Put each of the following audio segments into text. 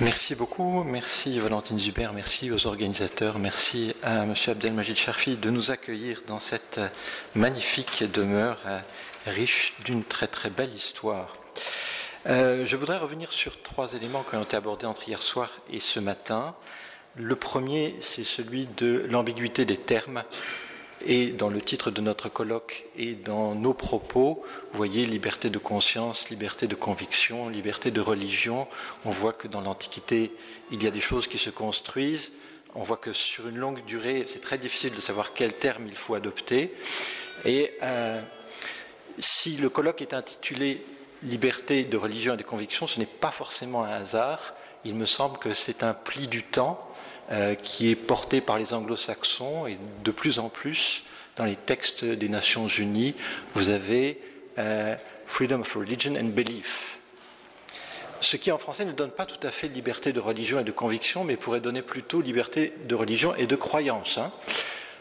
Merci beaucoup, merci Valentine Zuber, merci aux organisateurs, merci à M. Abdelmajid Sharfi de nous accueillir dans cette magnifique demeure euh, riche d'une très très belle histoire. Euh, je voudrais revenir sur trois éléments qui ont été abordés entre hier soir et ce matin. Le premier, c'est celui de l'ambiguïté des termes et dans le titre de notre colloque et dans nos propos, vous voyez liberté de conscience, liberté de conviction, liberté de religion. On voit que dans l'Antiquité, il y a des choses qui se construisent. On voit que sur une longue durée, c'est très difficile de savoir quel terme il faut adopter. Et euh, si le colloque est intitulé Liberté de religion et de conviction, ce n'est pas forcément un hasard. Il me semble que c'est un pli du temps euh, qui est porté par les anglo-saxons et de plus en plus dans les textes des Nations Unies, vous avez euh, Freedom of Religion and Belief. Ce qui en français ne donne pas tout à fait liberté de religion et de conviction, mais pourrait donner plutôt liberté de religion et de croyance, hein,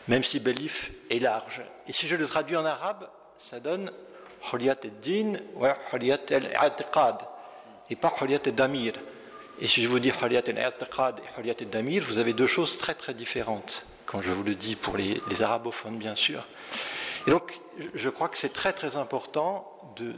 même si belief est large. Et si je le traduis en arabe, ça donne Huliyat al-Din ou Huliyat al-I'tiqad, et pas Huliyat al-Damir. Et si je vous dis Haliyat al-I'tiqad et Haliyat al-Damir, vous avez deux choses très très différentes, quand je vous le dis pour les, arabophones bien sûr. Et donc je crois que c'est très très important de...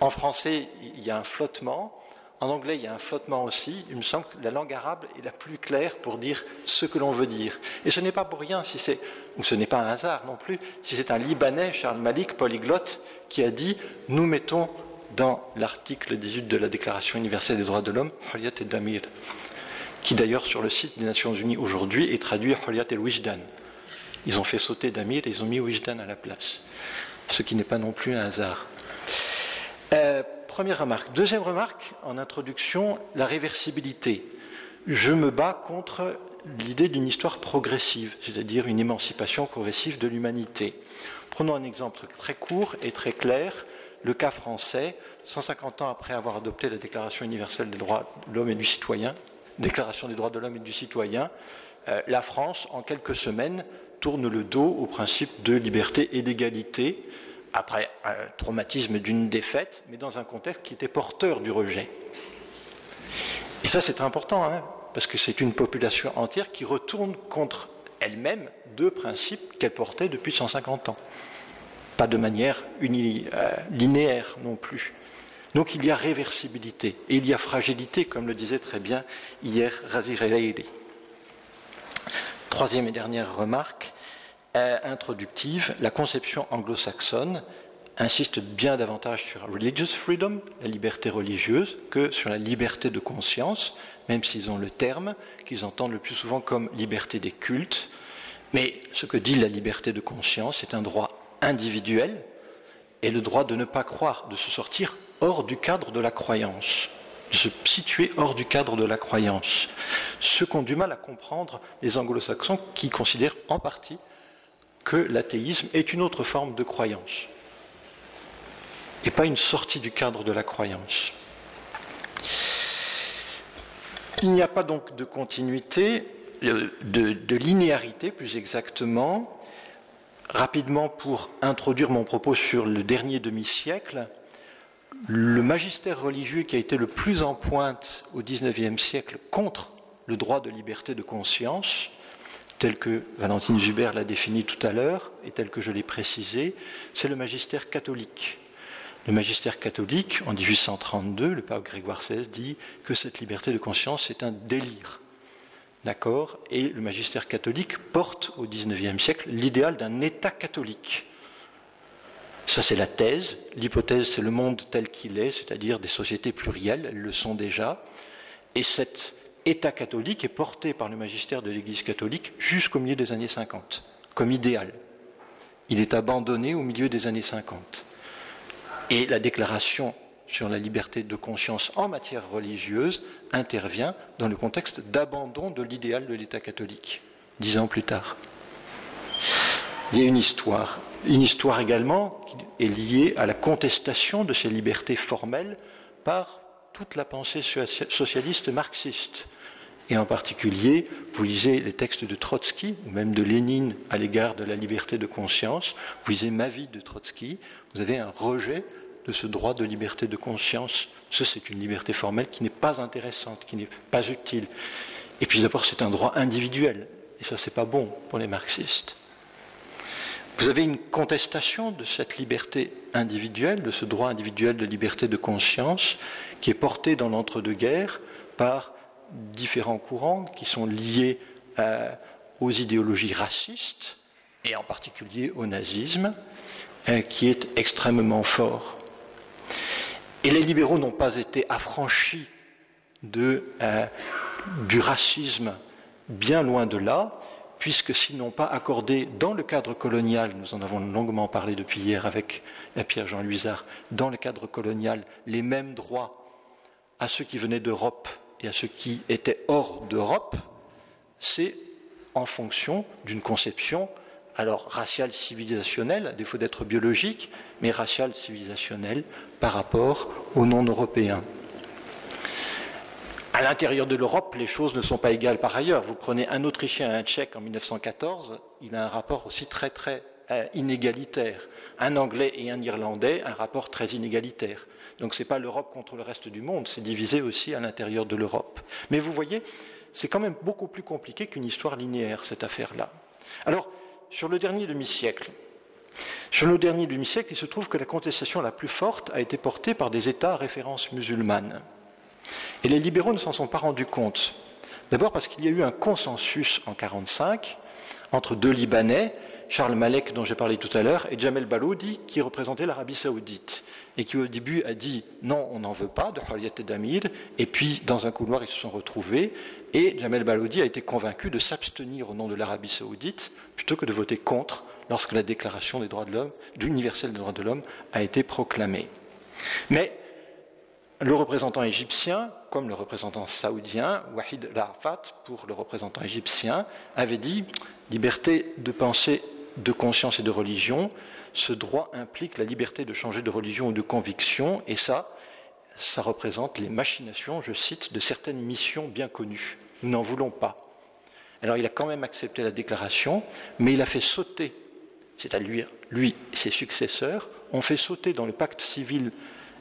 En français, il y a un flottement, en anglais, il y a un flottement aussi. Il me semble que la langue arabe est la plus claire pour dire ce que l'on veut dire. Et ce n'est pas pour rien si c'est, ou ce n'est pas un hasard non plus, si c'est un Libanais, Charles Malik, polyglotte, qui a dit Nous mettons dans l'article 18 de la Déclaration universelle des droits de l'homme, Huliyat et Damir, qui d'ailleurs sur le site des Nations Unies aujourd'hui est traduit Huliyat et Wijdan. Ils ont fait sauter Damir et ils ont mis Wijdan à la place, ce qui n'est pas non plus un hasard. Euh, première remarque. Deuxième remarque, en introduction, la réversibilité. Je me bats contre l'idée d'une histoire progressive, c'est-à-dire une émancipation progressive de l'humanité. Prenons un exemple très court et très clair le cas français, 150 ans après avoir adopté la Déclaration universelle des droits de l'homme et du citoyen, Déclaration des droits de l'homme et du citoyen, euh, la France, en quelques semaines, tourne le dos au principe de liberté et d'égalité, après un traumatisme d'une défaite, mais dans un contexte qui était porteur du rejet. Et ça, c'est important, hein, parce que c'est une population entière qui retourne contre elle-même deux principes qu'elle portait depuis 150 ans pas de manière euh, linéaire non plus. Donc il y a réversibilité et il y a fragilité, comme le disait très bien hier Razir El Troisième et dernière remarque euh, introductive, la conception anglo-saxonne insiste bien davantage sur religious freedom, la liberté religieuse, que sur la liberté de conscience, même s'ils ont le terme qu'ils entendent le plus souvent comme liberté des cultes. Mais ce que dit la liberté de conscience, c'est un droit individuel et le droit de ne pas croire, de se sortir hors du cadre de la croyance, de se situer hors du cadre de la croyance. Ce qu'ont du mal à comprendre les anglo-saxons qui considèrent en partie que l'athéisme est une autre forme de croyance et pas une sortie du cadre de la croyance. Il n'y a pas donc de continuité, de, de linéarité plus exactement, Rapidement, pour introduire mon propos sur le dernier demi-siècle, le magistère religieux qui a été le plus en pointe au XIXe siècle contre le droit de liberté de conscience, tel que Valentine Zuber l'a défini tout à l'heure et tel que je l'ai précisé, c'est le magistère catholique. Le magistère catholique, en 1832, le pape Grégoire XVI dit que cette liberté de conscience est un délire. D'accord Et le magistère catholique porte au XIXe siècle l'idéal d'un État catholique. Ça, c'est la thèse. L'hypothèse, c'est le monde tel qu'il est, c'est-à-dire des sociétés plurielles, elles le sont déjà. Et cet État catholique est porté par le magistère de l'Église catholique jusqu'au milieu des années 50, comme idéal. Il est abandonné au milieu des années 50. Et la déclaration sur la liberté de conscience en matière religieuse intervient dans le contexte d'abandon de l'idéal de l'État catholique, dix ans plus tard. Il y a une histoire, une histoire également qui est liée à la contestation de ces libertés formelles par toute la pensée socialiste marxiste. Et en particulier, vous lisez les textes de Trotsky, ou même de Lénine à l'égard de la liberté de conscience, vous lisez Ma vie de Trotsky, vous avez un rejet de ce droit de liberté de conscience. Ça, c'est une liberté formelle qui n'est pas intéressante, qui n'est pas utile. Et puis d'abord, c'est un droit individuel. Et ça, c'est pas bon pour les marxistes. Vous avez une contestation de cette liberté individuelle, de ce droit individuel de liberté de conscience, qui est porté dans l'entre-deux-guerres par différents courants qui sont liés euh, aux idéologies racistes, et en particulier au nazisme, euh, qui est extrêmement fort. Et les libéraux n'ont pas été affranchis euh, du racisme, bien loin de là, puisque s'ils n'ont pas accordé dans le cadre colonial, nous en avons longuement parlé depuis hier avec Pierre-Jean Luisard, dans le cadre colonial, les mêmes droits à ceux qui venaient d'Europe et à ceux qui étaient hors d'Europe, c'est en fonction d'une conception, alors raciale civilisationnelle, à défaut d'être biologique, mais raciale civilisationnelle par rapport aux non-européens. À l'intérieur de l'Europe, les choses ne sont pas égales par ailleurs. Vous prenez un Autrichien et un Tchèque en 1914, il a un rapport aussi très très euh, inégalitaire. Un Anglais et un Irlandais, un rapport très inégalitaire. Donc ce n'est pas l'Europe contre le reste du monde, c'est divisé aussi à l'intérieur de l'Europe. Mais vous voyez, c'est quand même beaucoup plus compliqué qu'une histoire linéaire, cette affaire-là. Alors, sur le dernier demi-siècle, sur le dernier demi-siècle, il se trouve que la contestation la plus forte a été portée par des États à référence musulmane. Et les libéraux ne s'en sont pas rendus compte. D'abord parce qu'il y a eu un consensus en 1945 entre deux Libanais, Charles Malek, dont j'ai parlé tout à l'heure, et Jamel Baloudi, qui représentait l'Arabie saoudite, et qui au début a dit non, on n'en veut pas de Khaliyat et d'Amir, et puis dans un couloir ils se sont retrouvés, et Jamel Baloudi a été convaincu de s'abstenir au nom de l'Arabie saoudite plutôt que de voter contre lorsque la déclaration des droits de l'homme, universelle des droits de l'homme a été proclamée. Mais le représentant égyptien, comme le représentant saoudien, Wahid Rafat, pour le représentant égyptien, avait dit liberté de pensée, de conscience et de religion. Ce droit implique la liberté de changer de religion ou de conviction, et ça, ça représente les machinations, je cite, de certaines missions bien connues. Nous n'en voulons pas. Alors il a quand même accepté la déclaration, mais il a fait sauter, c'est-à-dire lui et ses successeurs, ont fait sauter dans le pacte civil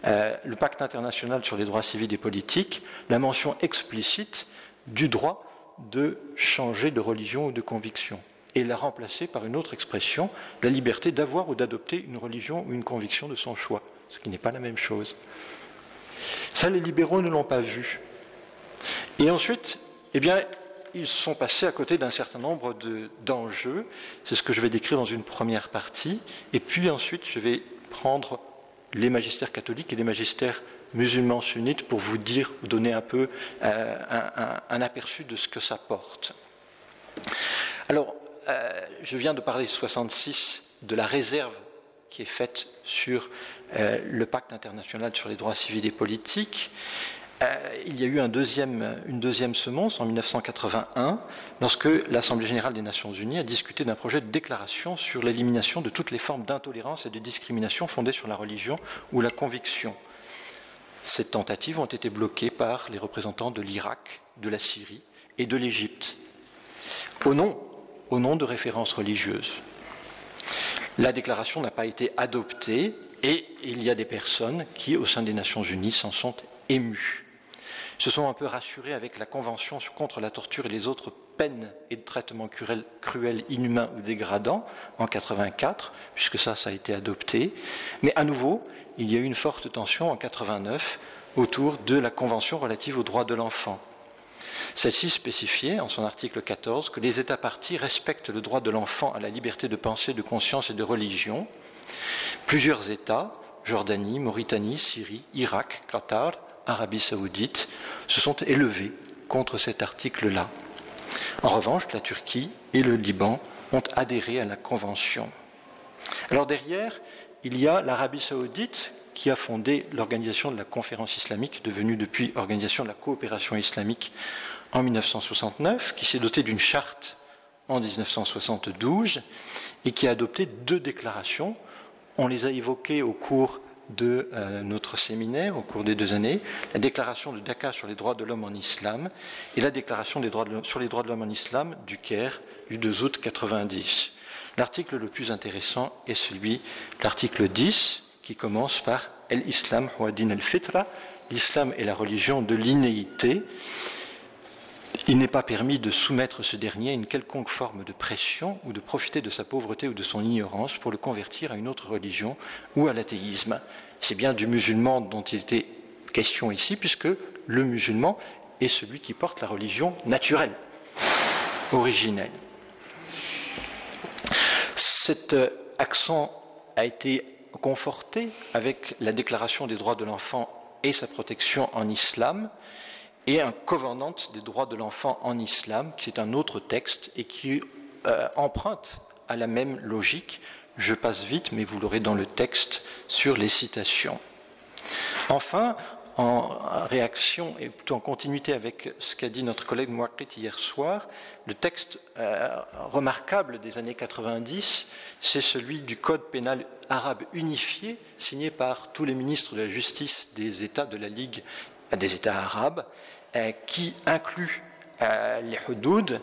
euh, le pacte international sur les droits civils et politiques la mention explicite du droit de changer de religion ou de conviction et l'a remplacé par une autre expression, la liberté d'avoir ou d'adopter une religion ou une conviction de son choix, ce qui n'est pas la même chose. Ça, les libéraux ne l'ont pas vu. Et ensuite, eh bien, ils sont passés à côté d'un certain nombre d'enjeux. C'est ce que je vais décrire dans une première partie. Et puis ensuite, je vais prendre les magistères catholiques et les magistères musulmans sunnites pour vous dire, vous donner un peu euh, un, aperçu de ce que ça porte. Alors, euh, je viens de parler 66 de la réserve qui est faite sur euh, le pacte international sur les droits civils et politiques. Euh, il y a eu une deuxième semonce en 1981, lorsque l'Assemblée générale des Nations unies a discuté d'un projet de déclaration sur l'élimination de toutes les formes d'intolérance et de discrimination fondées sur la religion ou la conviction. Ces tentatives ont été bloquées par les représentants de l'Irak, de la Syrie et de l'Égypte, au nom, au nom de références religieuses. La déclaration n'a pas été adoptée et il y a des personnes qui, au sein des Nations Unies, s'en sont émues se sont un peu rassurés avec la Convention contre la torture et les autres peines et traitements cruels, inhumains ou dégradants en 84, puisque ça, ça a été adopté. Mais à nouveau, il y a eu une forte tension en 89 autour de la Convention relative aux droits de l'enfant. Celle-ci spécifiait, en son article 14, que les États partis respectent le droit de l'enfant à la liberté de pensée, de conscience et de religion. Plusieurs États, Jordanie, Mauritanie, Syrie, Irak, Qatar, Arabie saoudite se sont élevés contre cet article-là. En revanche, la Turquie et le Liban ont adhéré à la Convention. Alors derrière, il y a l'Arabie saoudite qui a fondé l'organisation de la conférence islamique, devenue depuis Organisation de la coopération islamique en 1969, qui s'est dotée d'une charte en 1972 et qui a adopté deux déclarations. On les a évoquées au cours de euh, notre séminaire au cours des deux années, la déclaration de Dakar sur les droits de l'homme en islam et la déclaration sur les droits de l'homme en islam du Caire du 2 août 90. L'article le plus intéressant est celui, l'article 10, qui commence par el-Islam wa din al-fitra, l'islam est la religion de l'innéité. Il n'est pas permis de soumettre ce dernier à une quelconque forme de pression ou de profiter de sa pauvreté ou de son ignorance pour le convertir à une autre religion ou à l'athéisme. C'est bien du musulman dont il était question ici, puisque le musulman est celui qui porte la religion naturelle, originelle. Cet accent a été conforté avec la Déclaration des droits de l'enfant et sa protection en islam, et un covenant des droits de l'enfant en islam, qui est un autre texte et qui euh, emprunte à la même logique. Je passe vite, mais vous l'aurez dans le texte sur les citations. Enfin, en réaction et plutôt en continuité avec ce qu'a dit notre collègue Mouakrit hier soir, le texte euh, remarquable des années 90, c'est celui du Code pénal arabe unifié, signé par tous les ministres de la justice des États de la Ligue des États arabes, euh, qui inclut euh, les hudud,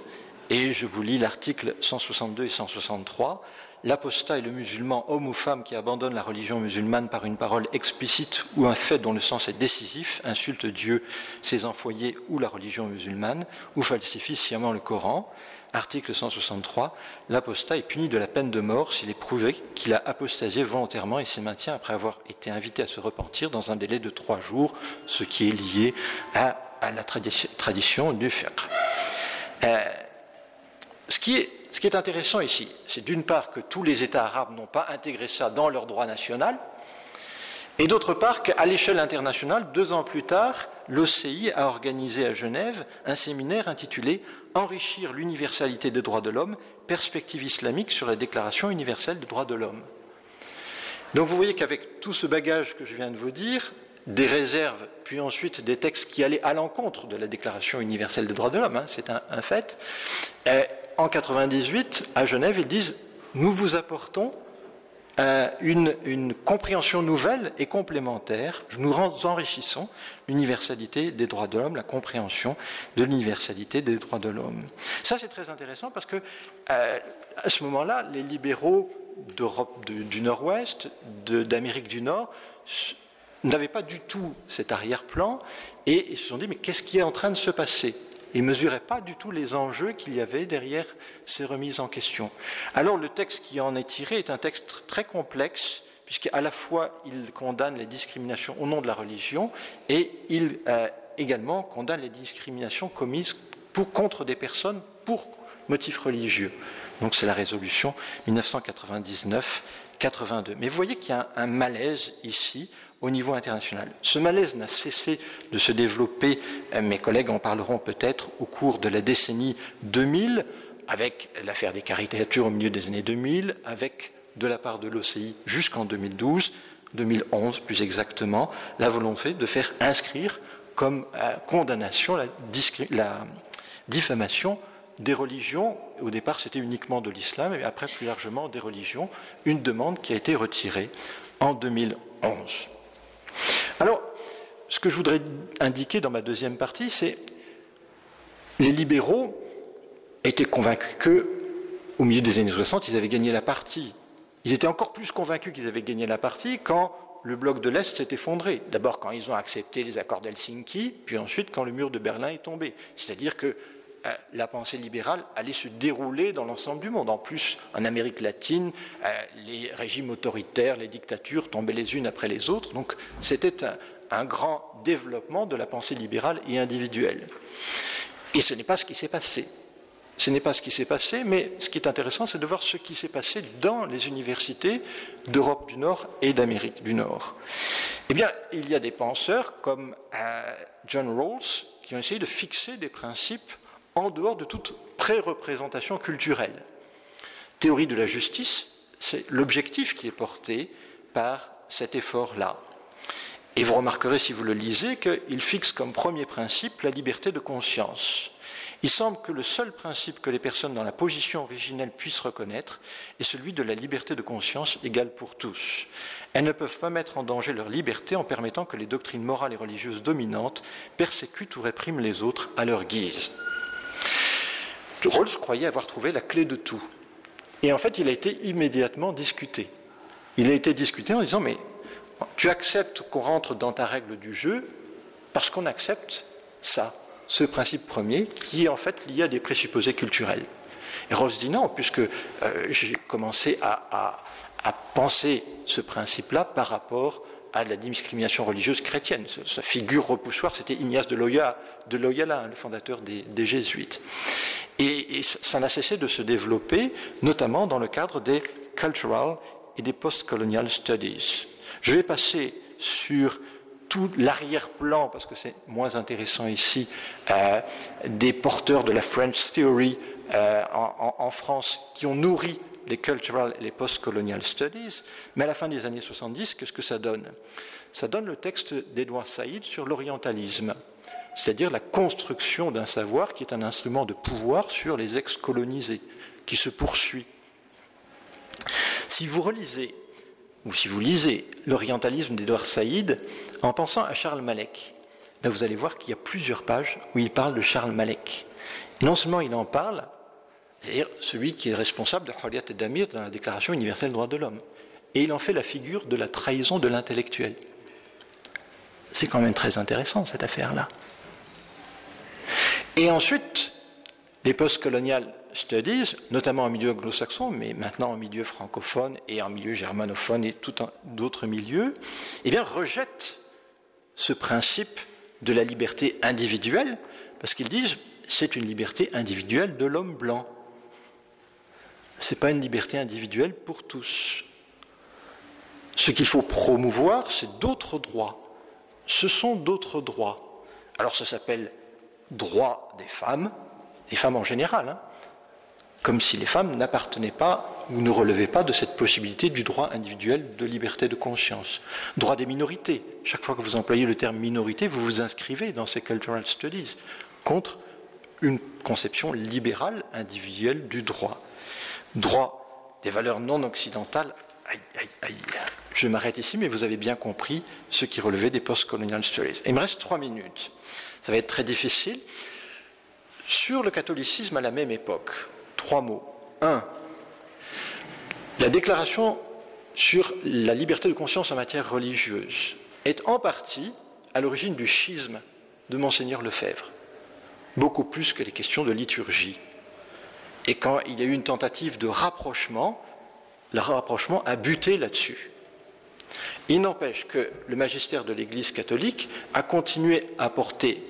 et je vous lis l'article 162 et 163 l'apostat est le musulman, homme ou femme, qui abandonne la religion musulmane par une parole explicite ou un fait dont le sens est décisif, insulte Dieu, ses enfoyés ou la religion musulmane, ou falsifie sciemment le Coran. Article 163. L'apostat est puni de la peine de mort s'il est prouvé qu'il a apostasié volontairement et s'y maintient après avoir été invité à se repentir dans un délai de trois jours, ce qui est lié à, la tradition, du fiqh. Euh, ce qui est ce qui est intéressant ici, c'est d'une part que tous les États arabes n'ont pas intégré ça dans leur droit national, et d'autre part qu'à l'échelle internationale, deux ans plus tard, l'OCI a organisé à Genève un séminaire intitulé Enrichir l'universalité des droits de l'homme, perspective islamique sur la Déclaration universelle des droits de l'homme. Donc vous voyez qu'avec tout ce bagage que je viens de vous dire, des réserves, puis ensuite des textes qui allaient à l'encontre de la Déclaration universelle des droits de l'homme, hein, c'est un, fait, euh, en 98, à Genève, ils disent Nous vous apportons euh, une, compréhension nouvelle et complémentaire. Nous enrichissons l'universalité des droits de l'homme, la compréhension de l'universalité des droits de l'homme. Ça, c'est très intéressant parce que euh, à ce moment-là, les libéraux d'Europe du Nord-Ouest, d'Amérique du Nord, n'avaient pas du tout cet arrière-plan et ils se sont dit mais qu'est-ce qui est en train de se passer? Et ne mesuraient pas du tout les enjeux qu'il y avait derrière ces remises en question. Alors le texte qui en est tiré est un texte très complexe, puisqu'à la fois il condamne les discriminations au nom de la religion et il euh, également condamne les discriminations commises pour, contre des personnes pour motifs religieux. Donc c'est la résolution 1999-82. Mais vous voyez qu'il y a un malaise ici au niveau international. Ce malaise n'a cessé de se développer, euh, mes collègues en parleront peut-être au cours de la décennie 2000, avec l'affaire des caricatures au milieu des années 2000, avec de la part de l'OCI jusqu'en 2012, 2011 plus exactement, la volonté de faire inscrire comme euh, condamnation la, diffamation des religions. Au départ, c'était uniquement de l'islam, et après, plus largement, des religions. Une demande qui a été retirée en 2011. Alors, ce que je voudrais indiquer dans ma deuxième partie, c'est les libéraux étaient convaincus qu'au milieu des années 60, ils avaient gagné la partie. Ils étaient encore plus convaincus qu'ils avaient gagné la partie quand le bloc de l'Est s'est effondré. D'abord quand ils ont accepté les accords d'Helsinki, puis ensuite quand le mur de Berlin est tombé. C'est-à-dire que la pensée libérale allait se dérouler dans l'ensemble du monde. En plus, en Amérique latine, euh, les régimes autoritaires, les dictatures tombaient les unes après les autres. Donc c'était un, grand développement de la pensée libérale et individuelle. Et ce n'est pas ce qui s'est passé. Ce n'est pas ce qui s'est passé, mais ce qui est intéressant, c'est de voir ce qui s'est passé dans les universités d'Europe du Nord et d'Amérique du Nord. Eh bien, il y a des penseurs comme euh, John Rawls qui ont essayé de fixer des principes en dehors de toute pré-représentation culturelle. Théorie de la justice, c'est l'objectif qui est porté par cet effort-là. Et vous remarquerez, si vous le lisez, qu'il fixe comme premier principe la liberté de conscience. Il semble que le seul principe que les personnes dans la position originelle puissent reconnaître est celui de la liberté de conscience égale pour tous. Elles ne peuvent pas mettre en danger leur liberté en permettant que les doctrines morales et religieuses dominantes persécutent ou répriment les autres à leur guise. Rawls croyait avoir trouvé la clé de tout. Et en fait, il a été immédiatement discuté. Il a été discuté en disant, mais Tu acceptes qu'on rentre dans ta règle du jeu parce qu'on accepte ça, ce principe premier, qui est en fait lié à des présupposés culturels. Et Rawls dit non, puisque euh, j'ai commencé à, penser ce principe-là par rapport à la discrimination religieuse chrétienne. Sa, figure repoussoire, c'était Ignace de, Loyola, le fondateur des, jésuites. Et, ça n'a cessé de se développer, notamment dans le cadre des cultural et des post-colonial studies. Je vais passer sur tout l'arrière-plan, parce que c'est moins intéressant ici, euh, des porteurs de la French Theory euh, en, France qui ont nourri les cultural et les post-colonial studies, mais à la fin des années 70, qu'est-ce que ça donne? Ça donne le texte d'Edouard Saïd sur l'orientalisme, c'est-à-dire la construction d'un savoir qui est un instrument de pouvoir sur les ex-colonisés, qui se poursuit. Si vous relisez, ou si vous lisez l'orientalisme d'Edouard Saïd en pensant à Charles Malek, ben vous allez voir qu'il y a plusieurs pages où il parle de Charles Malek. non seulement il en parle, c'est-à-dire celui qui est responsable de Khaliat et d'Amir dans la Déclaration universelle des droits de l'homme. Et il en fait la figure de la trahison de l'intellectuel. C'est quand même très intéressant cette affaire-là. Et ensuite, les post-colonial studies, notamment en milieu anglo-saxon, mais maintenant en milieu francophone et en milieu germanophone et tout d'autres milieux, eh bien, rejettent ce principe de la liberté individuelle, parce qu'ils disent c'est une liberté individuelle de l'homme blanc ce n'est pas une liberté individuelle pour tous. Ce qu'il faut promouvoir, c'est d'autres droits. Ce sont d'autres droits. Alors ça s'appelle droit des femmes, des femmes en général, hein. comme si les femmes n'appartenaient pas ou ne relevaient pas de cette possibilité du droit individuel de liberté de conscience. Droit des minorités. Chaque fois que vous employez le terme minorité, vous vous inscrivez dans ces cultural studies contre une conception libérale individuelle du droit droit des valeurs non occidentales, aïe, aïe, aïe. Je m'arrête ici, mais vous avez bien compris ce qui relevait des post-colonial stories. il me reste trois minutes. Ça va être très difficile. Sur le catholicisme à la même époque, trois mots. Un, la déclaration sur la liberté de conscience en matière religieuse est en partie à l'origine du schisme de Monseigneur Lefebvre, beaucoup plus que les questions de liturgie. Et quand il y a eu une tentative de rapprochement, le rapprochement a buté là-dessus. Il n'empêche que le magistère de l'Église catholique a continué à porter,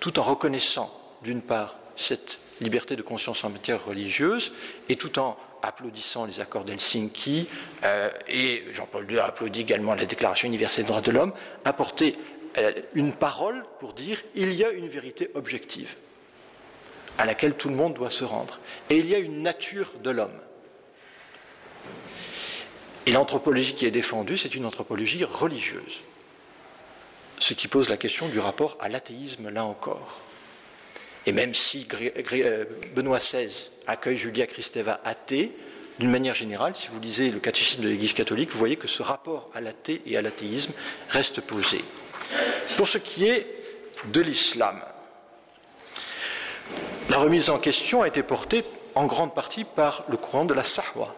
tout en reconnaissant d'une part cette liberté de conscience en matière religieuse et tout en applaudissant les accords d'Helsinki, euh, et Jean-Paul II a applaudi également la Déclaration universelle des droits de l'homme, a porté euh, une parole pour dire il y a une vérité objective à laquelle tout le monde doit se rendre. Et il y a une nature de l'homme. Et l'anthropologie qui est défendue, c'est une anthropologie religieuse. Ce qui pose la question du rapport à l'athéisme, là encore. Et même si euh, Benoît XVI accueille Julia Kristeva athée, d'une manière générale, si vous lisez le catéchisme de l'Église catholique, vous voyez que ce rapport à l'athée et à l'athéisme reste posé. Pour ce qui est de l'islam, la remise en question a été portée en grande partie par le courant de la Sahwa.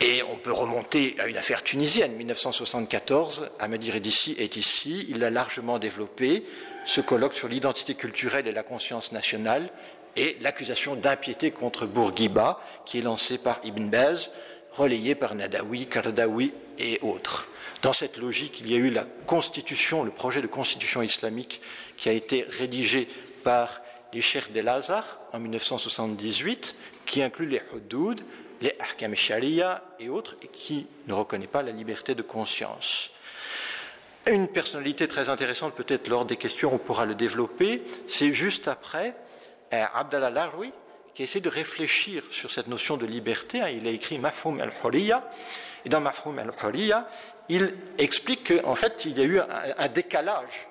Et on peut remonter à une affaire tunisienne, 1974, Ahmadi Redissi est ici, il a largement développé ce colloque sur l'identité culturelle et la conscience nationale et l'accusation d'impiété contre Bourguiba, qui est lancée par Ibn Baz, relayée par Nadawi, Kardawi et autres. Dans cette logique, il y a eu la constitution, le projet de constitution islamique qui a été rédigé par les Cheikh de Lazare en 1978, qui inclut les Hudud, les Ahkam Sharia et autres, et qui ne reconnaît pas la liberté de conscience. Une personnalité très intéressante, peut-être lors des questions, on pourra le développer, c'est juste après euh, Abdallah Larwi, qui essaie de réfléchir sur cette notion de liberté. Hein. Il a écrit Mafhoum al-Huriya, et dans Mafhoum al-Huriya, il explique qu'en fait, il y a eu un décalage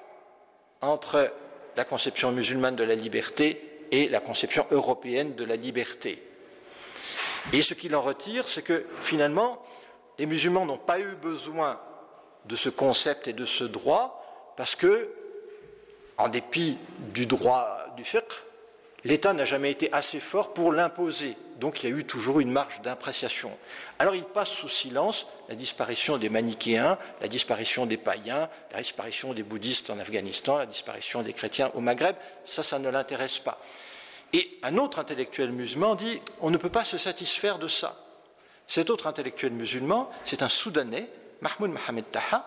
entre la conception musulmane de la liberté et la conception européenne de la liberté. Et ce qu'il en retire, c'est que finalement, les musulmans n'ont pas eu besoin de ce concept et de ce droit parce que, en dépit du droit du fiqh, l'État n'a jamais été assez fort pour l'imposer donc il y a eu toujours une marge d'appréciation. Alors il passe sous silence la disparition des manichéens, la disparition des païens, la disparition des bouddhistes en Afghanistan, la disparition des chrétiens au Maghreb, ça, ça ne l'intéresse pas. Et un autre intellectuel musulman dit on ne peut pas se satisfaire de ça. Cet autre intellectuel musulman, c'est un Soudanais, Mahmoud Mohamed Taha,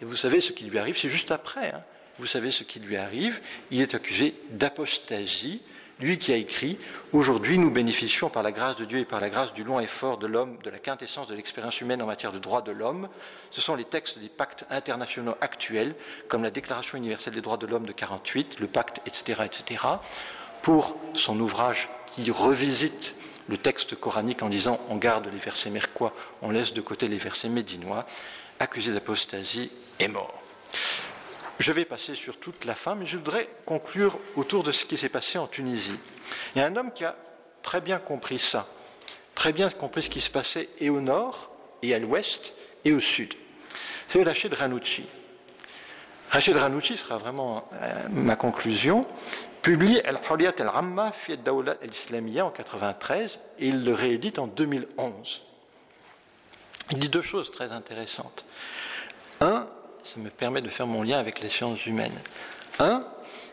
et vous savez ce qui lui arrive, c'est juste après. Hein. Vous savez ce qui lui arrive, il est accusé d'apostasie, lui qui a écrit Aujourd'hui, nous bénéficions par la grâce de Dieu et par la grâce du long effort de l'homme de la quintessence de l'expérience humaine en matière de droits de l'homme. Ce sont les textes des pactes internationaux actuels, comme la Déclaration universelle des droits de l'homme de 48, le pacte, etc., etc pour son ouvrage qui revisite le texte coranique en disant on garde les versets merquois, on laisse de côté les versets médinois, accusé d'apostasie est mort. Je vais passer sur toute la fin, mais je voudrais conclure autour de ce qui s'est passé en Tunisie. Il y a un homme qui a très bien compris ça, très bien compris ce qui se passait et au nord, et à l'ouest, et au sud. C'est Rachid Ranouchi. Rachid Ranouchi sera vraiment euh, ma conclusion publie Al-Hurriyat al-Amma fi al-Dawla al-Islamiyya en 93 et il le réédite en 2011. Il dit deux choses très intéressantes. Un, ça me permet de faire mon lien avec les sciences humaines. Un,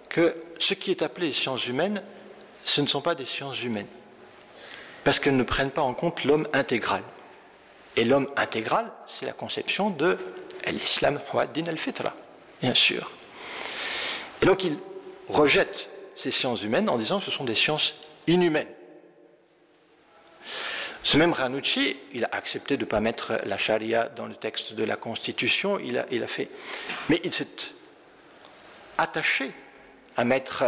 que ce qui est appelé sciences humaines, ce ne sont pas des sciences humaines, parce qu'elles ne prennent pas en compte l'homme intégral. Et l'homme intégral, c'est la conception de l'islam din al-fitra, bien sûr. Et donc il rejette ces sciences humaines en disant que ce sont des sciences inhumaines. Ce même Ranucci, il a accepté de ne pas mettre la charia dans le texte de la Constitution, il a, fait. Mais il s'est attaché à mettre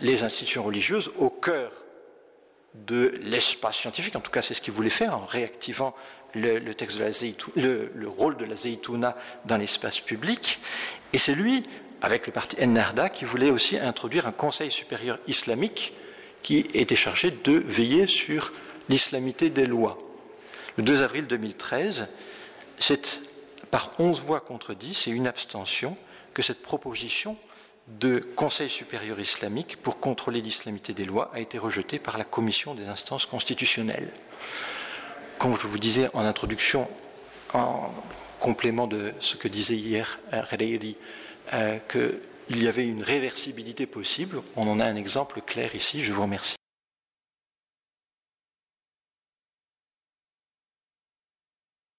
les institutions religieuses au cœur de l'espace scientifique, en tout cas c'est ce qu'il voulait faire en réactivant le, texte de la le, le, rôle de la Zaytouna dans l'espace public. Et c'est lui avec le parti Ennahda qui voulait aussi introduire un conseil supérieur islamique qui était chargé de veiller sur l'islamité des lois. Le 2 avril 2013, c'est par 11 voix contre 10 et une abstention que cette proposition de Conseil supérieur islamique pour contrôler l'islamité des lois a été rejetée par la Commission des instances constitutionnelles. Comme je vous disais en introduction, en complément de ce que disait hier Redeiri euh, qu'il y avait une réversibilité possible. On en a un exemple clair ici. Je vous remercie.